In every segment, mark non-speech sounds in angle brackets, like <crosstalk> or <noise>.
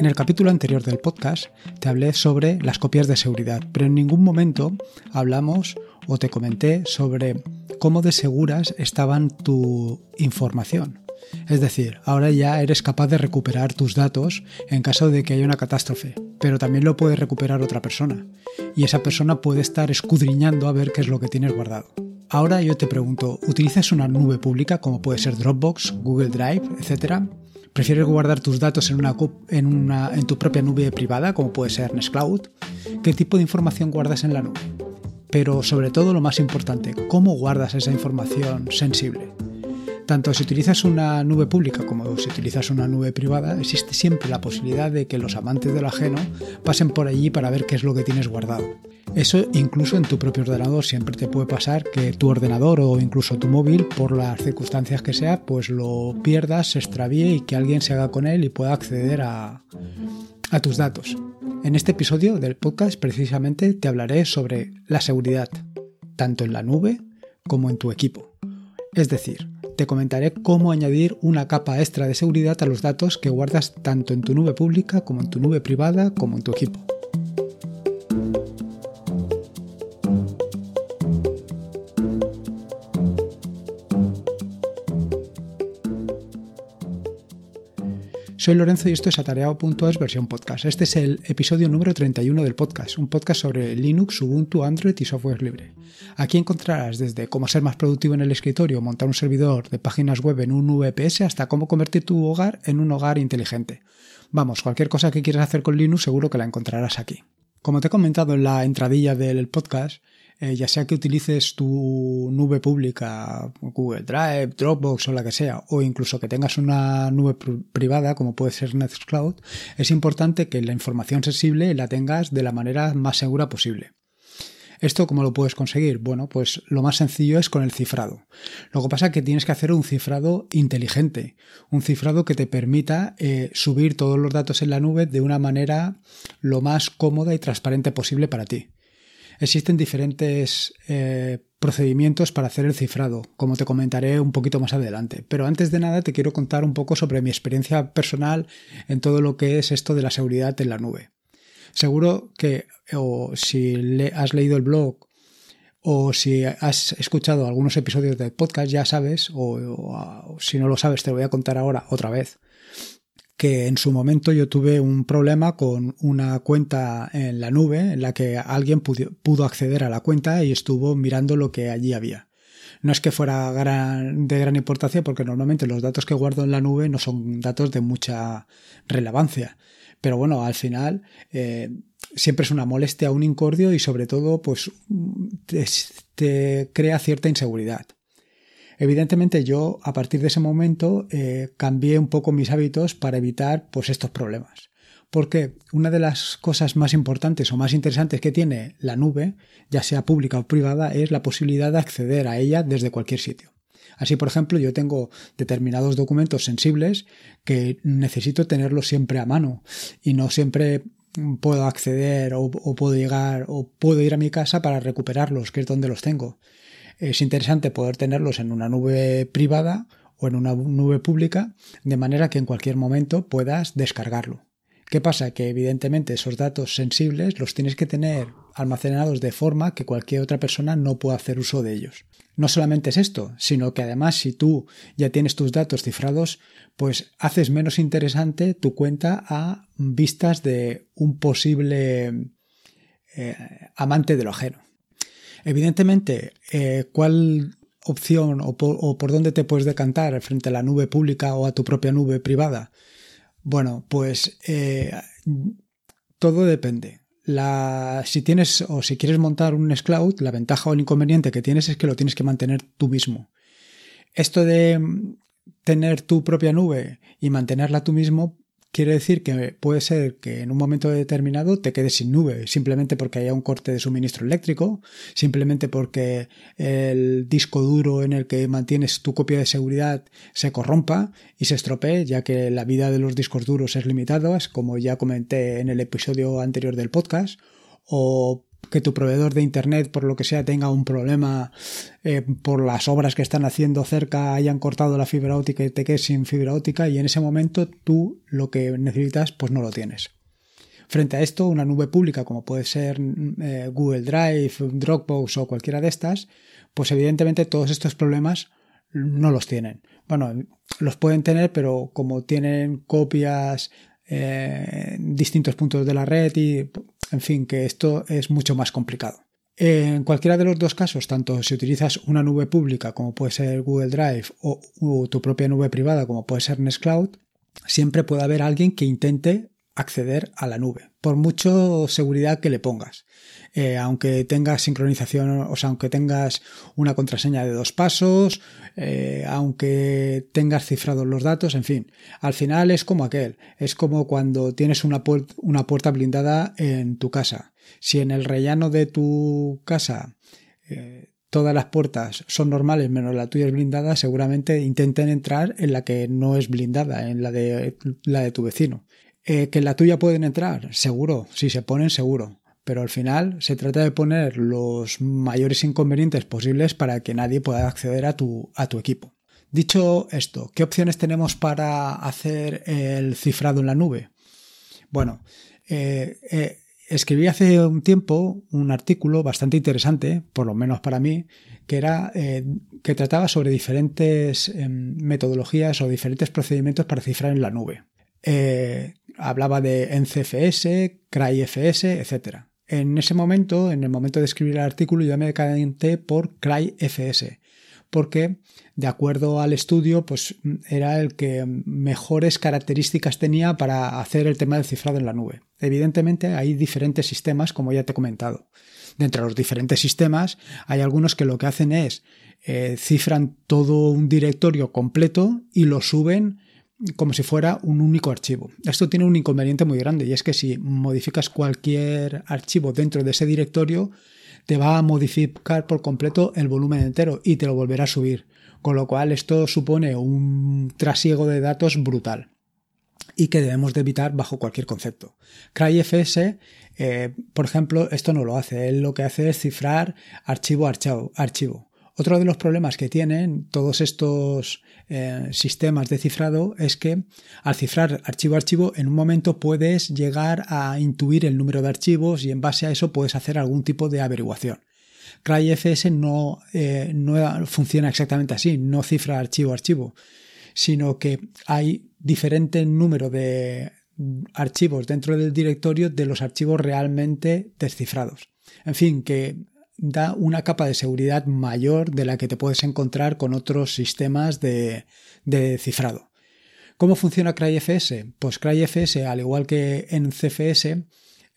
En el capítulo anterior del podcast te hablé sobre las copias de seguridad, pero en ningún momento hablamos o te comenté sobre cómo de seguras estaban tu información. Es decir, ahora ya eres capaz de recuperar tus datos en caso de que haya una catástrofe, pero también lo puede recuperar otra persona, y esa persona puede estar escudriñando a ver qué es lo que tienes guardado. Ahora yo te pregunto, ¿utilizas una nube pública como puede ser Dropbox, Google Drive, etcétera? ¿Prefieres guardar tus datos en, una, en, una, en tu propia nube privada, como puede ser Nextcloud? ¿Qué tipo de información guardas en la nube? Pero sobre todo lo más importante, ¿cómo guardas esa información sensible? Tanto si utilizas una nube pública como si utilizas una nube privada, existe siempre la posibilidad de que los amantes de lo ajeno pasen por allí para ver qué es lo que tienes guardado. Eso incluso en tu propio ordenador siempre te puede pasar que tu ordenador o incluso tu móvil, por las circunstancias que sea, pues lo pierdas, se extravíe y que alguien se haga con él y pueda acceder a, a tus datos. En este episodio del podcast precisamente te hablaré sobre la seguridad, tanto en la nube como en tu equipo. Es decir, te comentaré cómo añadir una capa extra de seguridad a los datos que guardas tanto en tu nube pública como en tu nube privada como en tu equipo. Soy Lorenzo y esto es atareado.es versión podcast. Este es el episodio número 31 del podcast, un podcast sobre Linux, Ubuntu, Android y software libre. Aquí encontrarás desde cómo ser más productivo en el escritorio, montar un servidor de páginas web en un VPS, hasta cómo convertir tu hogar en un hogar inteligente. Vamos, cualquier cosa que quieras hacer con Linux seguro que la encontrarás aquí. Como te he comentado en la entradilla del podcast, eh, ya sea que utilices tu nube pública, Google Drive, Dropbox o la que sea, o incluso que tengas una nube privada como puede ser Nextcloud, es importante que la información sensible la tengas de la manera más segura posible. ¿Esto cómo lo puedes conseguir? Bueno, pues lo más sencillo es con el cifrado. Lo que pasa es que tienes que hacer un cifrado inteligente, un cifrado que te permita eh, subir todos los datos en la nube de una manera lo más cómoda y transparente posible para ti. Existen diferentes eh, procedimientos para hacer el cifrado, como te comentaré un poquito más adelante. Pero antes de nada te quiero contar un poco sobre mi experiencia personal en todo lo que es esto de la seguridad en la nube. Seguro que o si le has leído el blog o si has escuchado algunos episodios del podcast ya sabes, o si no lo sabes te lo voy a contar ahora otra vez, que en su momento yo tuve un problema con una cuenta en la nube en la que alguien pudo acceder a la cuenta y estuvo mirando lo que allí había. No es que fuera de gran importancia porque normalmente los datos que guardo en la nube no son datos de mucha relevancia. Pero bueno, al final eh, siempre es una molestia, un incordio y sobre todo pues te crea cierta inseguridad. Evidentemente yo a partir de ese momento eh, cambié un poco mis hábitos para evitar pues estos problemas. Porque una de las cosas más importantes o más interesantes que tiene la nube, ya sea pública o privada, es la posibilidad de acceder a ella desde cualquier sitio. Así, por ejemplo, yo tengo determinados documentos sensibles que necesito tenerlos siempre a mano y no siempre puedo acceder o, o, puedo llegar o puedo ir a mi casa para recuperarlos, que es donde los tengo es interesante poder tenerlos en una nube privada o en una nube pública, de manera que en cualquier momento puedas descargarlo. ¿Qué pasa? Que evidentemente esos datos sensibles los tienes que tener almacenados de forma que cualquier otra persona no pueda hacer uso de ellos. No solamente es esto, sino que además si tú ya tienes tus datos cifrados, pues haces menos interesante tu cuenta a vistas de un posible eh, amante de lo ajeno. Evidentemente, eh, ¿cuál opción o por, dónde te puedes decantar frente a la nube pública o a tu propia nube privada? Bueno, pues eh, todo depende. Si tienes o si quieres montar un Nextcloud, la ventaja o el inconveniente que tienes es que lo tienes que mantener tú mismo. Esto de tener tu propia nube y mantenerla tú mismo Quiere decir que puede ser que en un momento determinado te quedes sin nube, simplemente porque haya un corte de suministro eléctrico, simplemente porque el disco duro en el que mantienes tu copia de seguridad se corrompa y se estropee, ya que la vida de los discos duros es limitada, como ya comenté en el episodio anterior del podcast, o que tu proveedor de internet, por lo que sea, tenga un problema eh, por las obras que están haciendo cerca, hayan cortado la fibra óptica y te quedes sin fibra óptica y en ese momento tú lo que necesitas pues no lo tienes. Frente a esto, una nube pública como puede ser eh, Google Drive, Dropbox o cualquiera de estas, pues evidentemente todos estos problemas no los tienen. Bueno, los pueden tener, pero como tienen copias eh, en distintos puntos de la red y, en fin, que esto es mucho más complicado. En cualquiera de los dos casos, tanto si utilizas una nube pública como puede ser Google Drive o, tu propia nube privada como puede ser Nextcloud, siempre puede haber alguien que intente acceder a la nube, por mucho seguridad que le pongas. Eh, aunque tengas sincronización, o sea, aunque tengas una contraseña de dos pasos, eh, aunque tengas cifrados los datos, en fin, al final es como aquel, es como cuando tienes una, una puerta blindada en tu casa. Si en el rellano de tu casa eh, todas las puertas son normales menos la tuya es blindada, seguramente intenten entrar en la que no es blindada, en la de, la de tu vecino. Que en la tuya pueden entrar, seguro, si se ponen, seguro pero al final se trata de poner los mayores inconvenientes posibles para que nadie pueda acceder a tu, a tu equipo. Dicho esto, ¿qué opciones tenemos para hacer el cifrado en la nube? Bueno, eh, eh, escribí hace un tiempo un artículo bastante interesante, por lo menos para mí, que era eh, que trataba sobre diferentes em, metodologías o diferentes procedimientos para cifrar en la nube. Hablaba de NCFS, CryFS, etcétera. En ese momento, en el momento de escribir el artículo, yo me decanté por CryFS, porque de acuerdo al estudio, pues era el que mejores características tenía para hacer el tema del cifrado en la nube. Evidentemente hay diferentes sistemas, como ya te he comentado. Dentro de los diferentes sistemas hay algunos que lo que hacen es eh, cifran todo un directorio completo y lo suben como si fuera un único archivo. Esto tiene un inconveniente muy grande y es que si modificas cualquier archivo dentro de ese directorio, te va a modificar por completo el volumen entero y te lo volverá a subir. Con lo cual esto supone un trasiego de datos brutal y que debemos de evitar bajo cualquier concepto. CryFS, eh, por ejemplo, esto no lo hace. Él lo que hace es cifrar archivo a archivo. archivo. Otro de los problemas que tienen todos estos eh, sistemas de cifrado es que al cifrar archivo a archivo en un momento puedes llegar a intuir el número de archivos y en base a eso puedes hacer algún tipo de averiguación. CryFS no, eh, no funciona exactamente así, no cifra archivo a archivo, sino que hay diferente número de archivos dentro del directorio de los archivos realmente descifrados. En fin, que da una capa de seguridad mayor de la que te puedes encontrar con otros sistemas de, cifrado. ¿Cómo funciona CryFS? Pues CryFS, al igual que en CFS,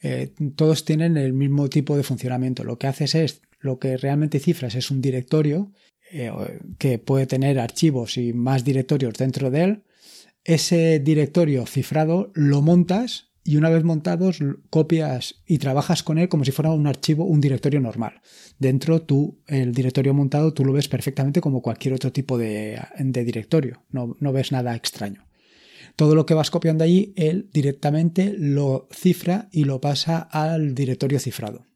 eh, todos tienen el mismo tipo de funcionamiento. Lo que haces es, lo que realmente cifras es un directorio eh, que puede tener archivos y más directorios dentro de él. Ese directorio cifrado lo montas y una vez montados copias y trabajas con él como si fuera un archivo, un directorio normal. Dentro tú, el directorio montado, tú lo ves perfectamente como cualquier otro tipo de, directorio, no, no, ves nada extraño. Todo lo que vas copiando allí, él directamente lo cifra y lo pasa al directorio cifrado.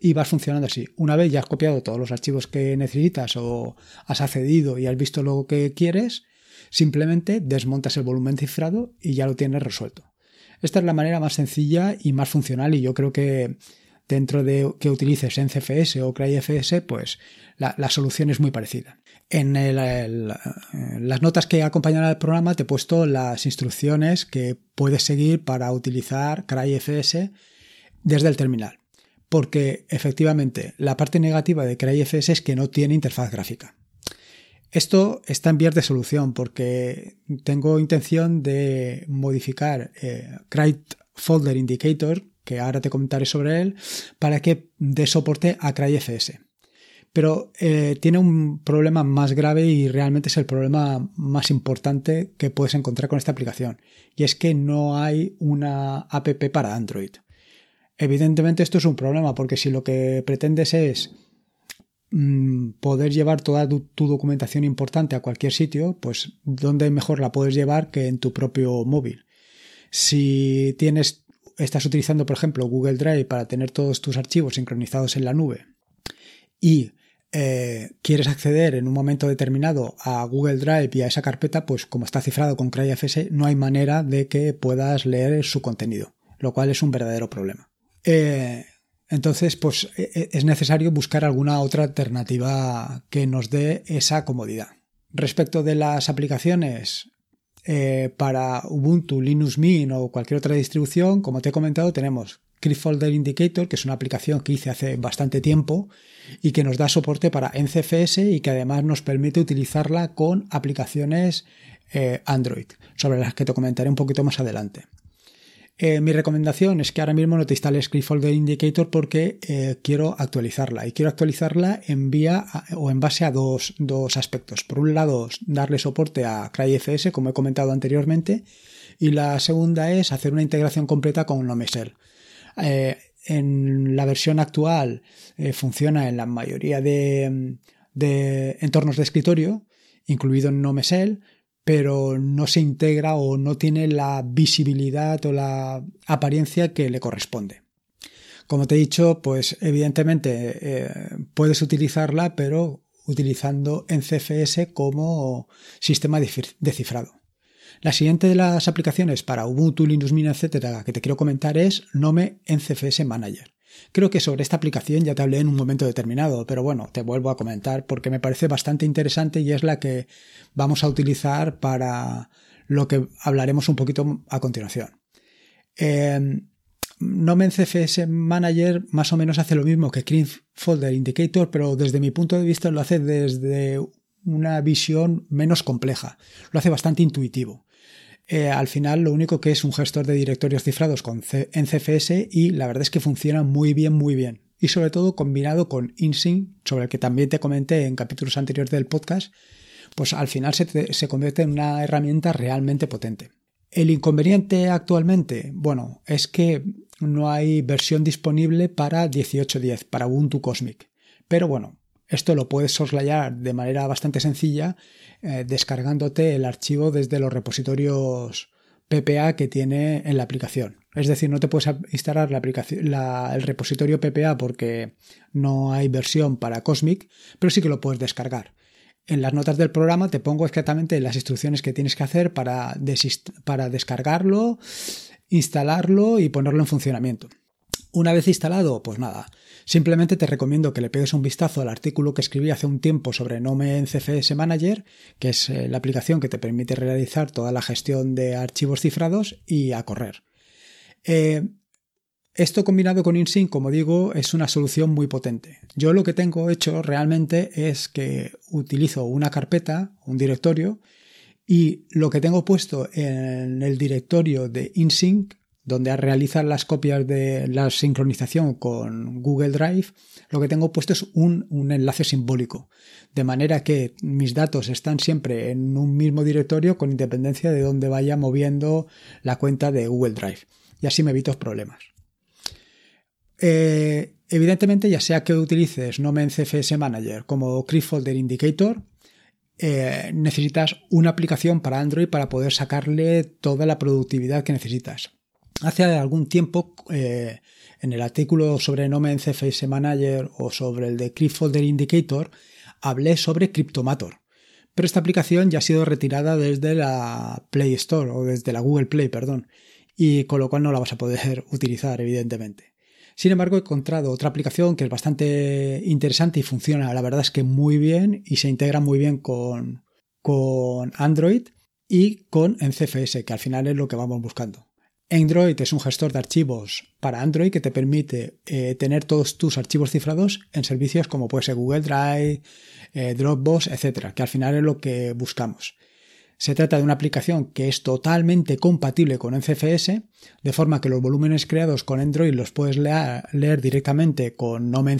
Y vas funcionando así. Una vez ya has copiado todos los archivos que necesitas o has accedido y has visto lo que quieres, simplemente desmontas el volumen cifrado y ya lo tienes resuelto. Esta es la manera más sencilla y más funcional y yo creo que dentro de que utilices NCFS o CryFS, pues la, solución es muy parecida. En las notas que acompañan al programa te he puesto las instrucciones que puedes seguir para utilizar CryFS desde el terminal. Porque efectivamente la parte negativa de CryFS es que no tiene interfaz gráfica. Esto está en vías de solución porque tengo intención de modificar eh, Folder Indicator, que ahora te comentaré sobre él, para que dé soporte a CryFS. Pero eh, tiene un problema más grave y realmente es el problema más importante que puedes encontrar con esta aplicación. Y es que no hay una app para Android. Evidentemente esto es un problema porque si lo que pretendes es poder llevar toda tu, documentación importante a cualquier sitio, pues ¿dónde mejor la puedes llevar que en tu propio móvil? Si tienes estás utilizando, por ejemplo, Google Drive para tener todos tus archivos sincronizados en la nube y eh, quieres acceder en un momento determinado a Google Drive y a esa carpeta, pues como está cifrado con CryFS, no hay manera de que puedas leer su contenido, lo cual es un verdadero problema. Eh, entonces, pues e, e, es necesario buscar alguna otra alternativa que nos dé esa comodidad. Respecto de las aplicaciones eh, para Ubuntu, Linux Mint o cualquier otra distribución, como te he comentado, tenemos Folder Indicator, que es una aplicación que hice hace bastante tiempo y que nos da soporte para NCFS y que además nos permite utilizarla con aplicaciones eh, Android, sobre las que te comentaré un poquito más adelante. Eh, mi recomendación es que ahora mismo no te instales Crypt Folder Indicator porque eh, quiero actualizarla y quiero actualizarla en vía o en base a dos, aspectos. Por un lado, darle soporte a CryFS, como he comentado anteriormente, y la segunda es hacer una integración completa con NoMesel. Eh, en la versión actual funciona en la mayoría de, de, entornos de escritorio, incluido en NoMesel, pero no se integra o no tiene la visibilidad o la apariencia que le corresponde. Como te he dicho, pues evidentemente eh, puedes utilizarla, pero utilizando NCFS como sistema de cifrado. La siguiente de las aplicaciones para Ubuntu, Linux Mint, etcétera, que te quiero comentar es Nome NCFS Manager. Creo que sobre esta aplicación ya te hablé en un momento determinado, pero bueno, te vuelvo a comentar porque me parece bastante interesante y es la que vamos a utilizar para lo que hablaremos un poquito a continuación. Eh, Nomen CFS Manager más o menos hace lo mismo que Clean Folder Indicator, pero desde mi punto de vista lo hace desde una visión menos compleja. Lo hace bastante intuitivo. Eh, al final lo único que es un gestor de directorios cifrados con en CFS y la verdad es que funciona muy bien, muy bien. Y sobre todo combinado con InSync, sobre el que también te comenté en capítulos anteriores del podcast, pues al final se, se convierte en una herramienta realmente potente. El inconveniente actualmente, bueno, es que no hay versión disponible para 18.10, para Ubuntu Cosmic. Pero bueno, esto lo puedes soslayar de manera bastante sencilla eh, descargándote el archivo desde los repositorios PPA que tiene en la aplicación. Es decir, no te puedes instalar la aplicación, el repositorio PPA porque no hay versión para Cosmic, pero sí que lo puedes descargar. En las notas del programa te pongo exactamente las instrucciones que tienes que hacer para, para descargarlo, instalarlo y ponerlo en funcionamiento. Una vez instalado, pues nada, Simplemente te recomiendo que le pegues un vistazo al artículo que escribí hace un tiempo sobre Nome en CFS Manager, que es eh, la aplicación que te permite realizar toda la gestión de archivos cifrados y a correr. Eh, esto combinado con InSync, como digo, es una solución muy potente. Yo lo que tengo hecho realmente es que utilizo una carpeta, un directorio, y lo que tengo puesto en el directorio de InSync donde realizar las copias de la sincronización con Google Drive, lo que tengo puesto es un, enlace simbólico, de manera que mis datos están siempre en un mismo directorio con independencia de donde vaya moviendo la cuenta de Google Drive. Y así me evito problemas. Eh, evidentemente, ya sea que utilices Nomen CFS Manager como Crypt Folder Indicator, eh, necesitas una aplicación para Android para poder sacarle toda la productividad que necesitas. Hace algún tiempo, eh, en el artículo sobre Nomen CFS Manager o sobre el de Folder Indicator, hablé sobre Cryptomator. Pero esta aplicación ya ha sido retirada desde la Play Store o desde la Google Play, perdón, y con lo cual no la vas a poder <laughs> utilizar, evidentemente. Sin embargo, he encontrado otra aplicación que es bastante interesante y funciona, la verdad es que muy bien y se integra muy bien con, con Android y con CFS, que al final es lo que vamos buscando. Android es un gestor de archivos para Android que te permite eh, tener todos tus archivos cifrados en servicios como puede ser Google Drive, eh, Dropbox, etcétera, que al final es lo que buscamos. Se trata de una aplicación que es totalmente compatible con NCFS, de forma que los volúmenes creados con Android los puedes leer, directamente con Nome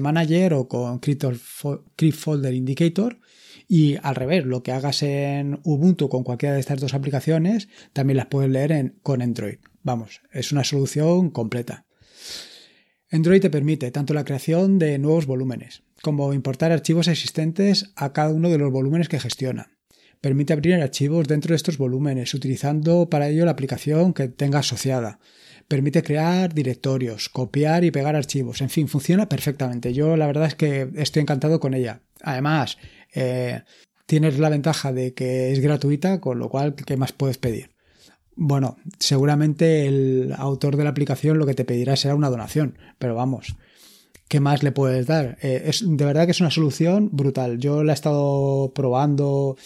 Manager o con Crypt Folder Indicator y al revés, lo que hagas en Ubuntu con cualquiera de estas dos aplicaciones, también las puedes leer con Android. Vamos, es una solución completa. Android te permite tanto la creación de nuevos volúmenes, como importar archivos existentes a cada uno de los volúmenes que gestiona. Permite abrir archivos dentro de estos volúmenes, utilizando para ello la aplicación que tenga asociada. permite crear directorios, copiar y pegar archivos, en fin, funciona perfectamente. Yo la verdad es que estoy encantado con ella. Además, eh, tienes la ventaja de que es gratuita, con lo cual, ¿qué más puedes pedir? Bueno, seguramente el autor de la aplicación lo que te pedirá será una donación, pero vamos, ¿qué más le puedes dar? Eh, es, de verdad que es una solución brutal. Yo la he estado probando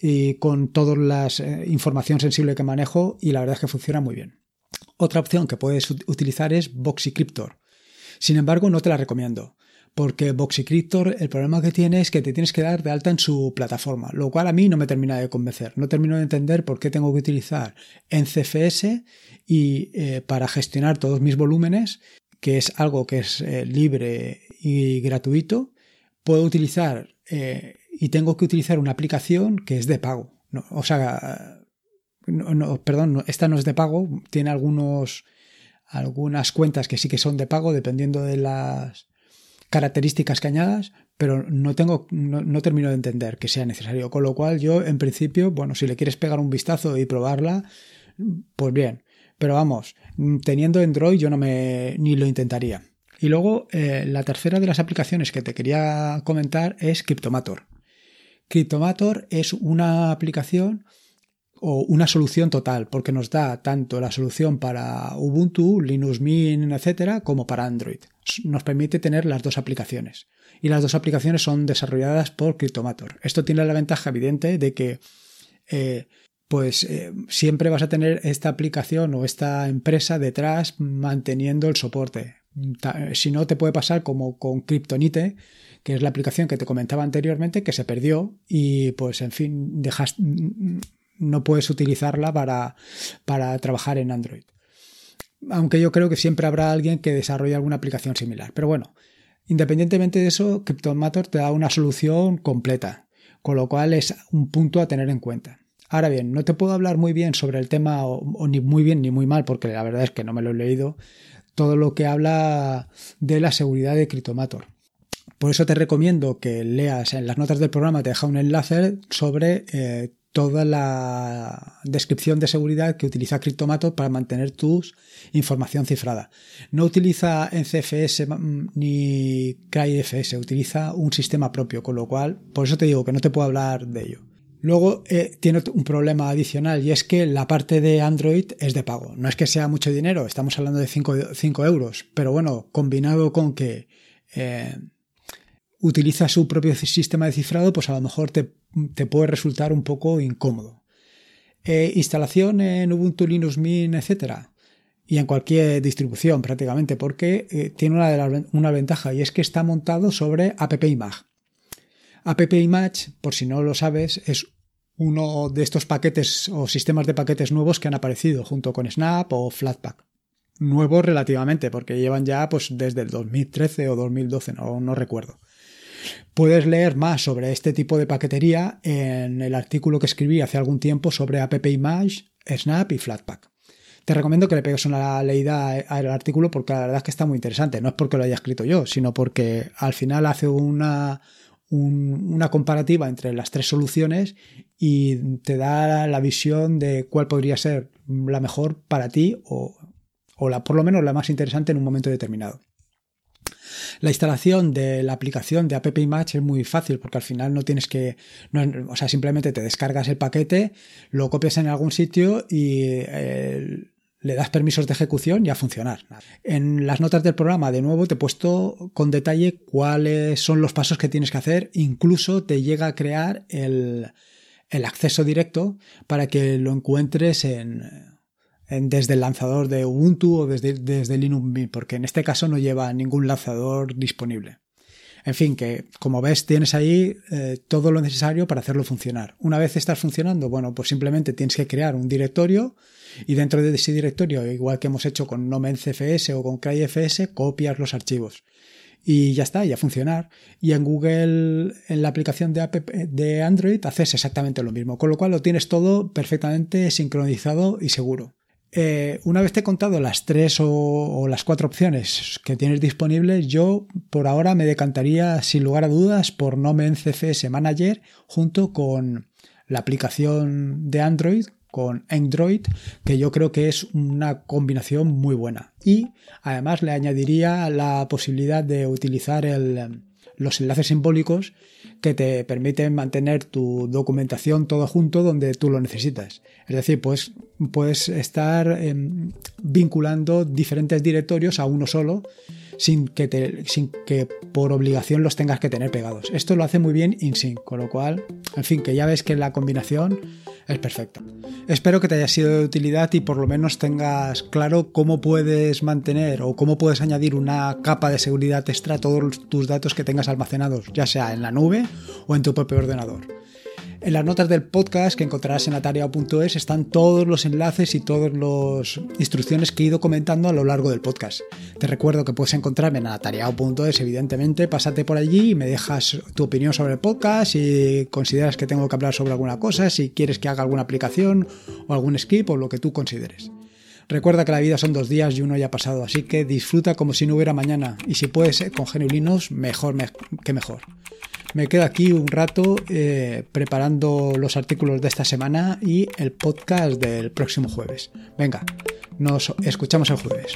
y con toda la eh, información sensible que manejo y la verdad es que funciona muy bien. Otra opción que puedes utilizar es Boxycryptor. Sin embargo, no te la recomiendo porque Boxycryptor el problema que tiene es que te tienes que dar de alta en su plataforma, lo cual a mí no me termina de convencer. No termino de entender por qué tengo que utilizar en CFS y eh, para gestionar todos mis volúmenes, que es algo que es eh, libre y gratuito, puedo utilizar y tengo que utilizar una aplicación que es de pago. o sea, perdón, esta no es de pago, tiene algunos, algunas cuentas que sí que son de pago dependiendo de las características que añadas, pero no tengo, no, termino de entender que sea necesario. Con lo cual, yo, en principio, bueno, si le quieres pegar un vistazo y probarla, pues bien. Pero vamos, teniendo Android yo no me ni lo intentaría. Y luego, eh, la tercera de las aplicaciones que te quería comentar es Cryptomator. Cryptomator es una aplicación o una solución total, porque nos da tanto la solución para Ubuntu, Linux Mint, etcétera, como para Android. Nos permite tener las dos aplicaciones. Y las dos aplicaciones son desarrolladas por Cryptomator. Esto tiene la ventaja evidente de que eh, pues eh, siempre vas a tener esta aplicación o esta empresa detrás manteniendo el soporte. Si no, te puede pasar como con Kryptonite, que es la aplicación que te comentaba anteriormente, que se perdió y pues en fin, dejas, no puedes utilizarla para, para trabajar en Android. Aunque yo creo que siempre habrá alguien que desarrolle alguna aplicación similar. Pero bueno, independientemente de eso, Cryptomator te da una solución completa, con lo cual es un punto a tener en cuenta. Ahora bien, no te puedo hablar muy bien sobre el tema, o, ni muy bien ni muy mal, porque la verdad es que no me lo he leído, todo lo que habla de la seguridad de Cryptomator. Por eso te recomiendo que leas en las notas del programa, te deja un enlace sobre eh, toda la descripción de seguridad que utiliza Cryptomator para mantener tu información cifrada. No utiliza NCFS ni CryFS, utiliza un sistema propio, con lo cual, por eso te digo que no te puedo hablar de ello. Luego eh, tiene un problema adicional y es que la parte de Android es de pago. No es que sea mucho dinero, estamos hablando de 5 euros, pero bueno, combinado con que eh, utiliza su propio sistema de cifrado, pues a lo mejor te, puede resultar un poco incómodo. Eh, instalación en Ubuntu, Linux Mint, etcétera, y en cualquier distribución prácticamente, porque eh, tiene una, una, ventaja y es que está montado sobre AppImage. AppImage, por si no lo sabes, es uno de estos paquetes o sistemas de paquetes nuevos que han aparecido junto con Snap o Flatpak. Nuevos relativamente, porque llevan ya pues desde el 2013 o 2012, no, no recuerdo. Puedes leer más sobre este tipo de paquetería en el artículo que escribí hace algún tiempo sobre AppImage, Snap y Flatpak. Te recomiendo que le pegues una leída al artículo porque la verdad es que está muy interesante. No es porque lo haya escrito yo, sino porque al final hace una, una comparativa entre las tres soluciones y te da la visión de cuál podría ser la mejor para ti o, o la, por lo menos la más interesante en un momento determinado. La instalación de la aplicación de AppImage es muy fácil porque al final no tienes que, o sea, simplemente te descargas el paquete, lo copias en algún sitio y eh, le das permisos de ejecución y a funcionar. En las notas del programa, de nuevo, te he puesto con detalle cuáles son los pasos que tienes que hacer. Incluso te llega a crear el, el acceso directo para que lo encuentres en desde el lanzador de Ubuntu o desde, desde Linux Mint, porque en este caso no lleva ningún lanzador disponible. En fin, que como ves tienes ahí eh, todo lo necesario para hacerlo funcionar. Una vez estás funcionando, bueno, pues simplemente tienes que crear un directorio y dentro de ese directorio, igual que hemos hecho con Nomen CFS o con CryFS, copias los archivos. Y ya está, ya funcionar. Y en Google, en la aplicación de, de Android, haces exactamente lo mismo. Con lo cual lo tienes todo perfectamente sincronizado y seguro. Eh, una vez te he contado las tres o, las cuatro opciones que tienes disponibles, yo por ahora me decantaría sin lugar a dudas por Nomen CFS Manager junto con la aplicación de Android con Android, que yo creo que es una combinación muy buena. Y además le añadiría la posibilidad de utilizar los enlaces simbólicos que te permiten mantener tu documentación todo junto donde tú lo necesitas. Es decir, pues puedes estar em, vinculando diferentes directorios a uno solo sin que, te, sin que por obligación los tengas que tener pegados. Esto lo hace muy bien InSync, con lo cual, en fin, que ya ves que la combinación es perfecta. Espero que te haya sido de utilidad y por lo menos tengas claro cómo puedes mantener o cómo puedes añadir una capa de seguridad extra a todos tus datos que tengas almacenados, ya sea en la nube o en tu propio ordenador. En las notas del podcast que encontrarás en atareado.es están todos los enlaces y todas las instrucciones que he ido comentando a lo largo del podcast. Te recuerdo que puedes encontrarme en atareado.es, evidentemente, pásate por allí y me dejas tu opinión sobre el podcast, si consideras que tengo que hablar sobre alguna cosa, si quieres que haga alguna aplicación o algún skip o lo que tú consideres. Recuerda que la vida son dos días y uno ya ha pasado, así que disfruta como si no hubiera mañana y si puedes con genuinos, mejor que mejor. Me quedo aquí un rato eh, preparando los artículos de esta semana y el podcast del próximo jueves. Venga, nos escuchamos el jueves.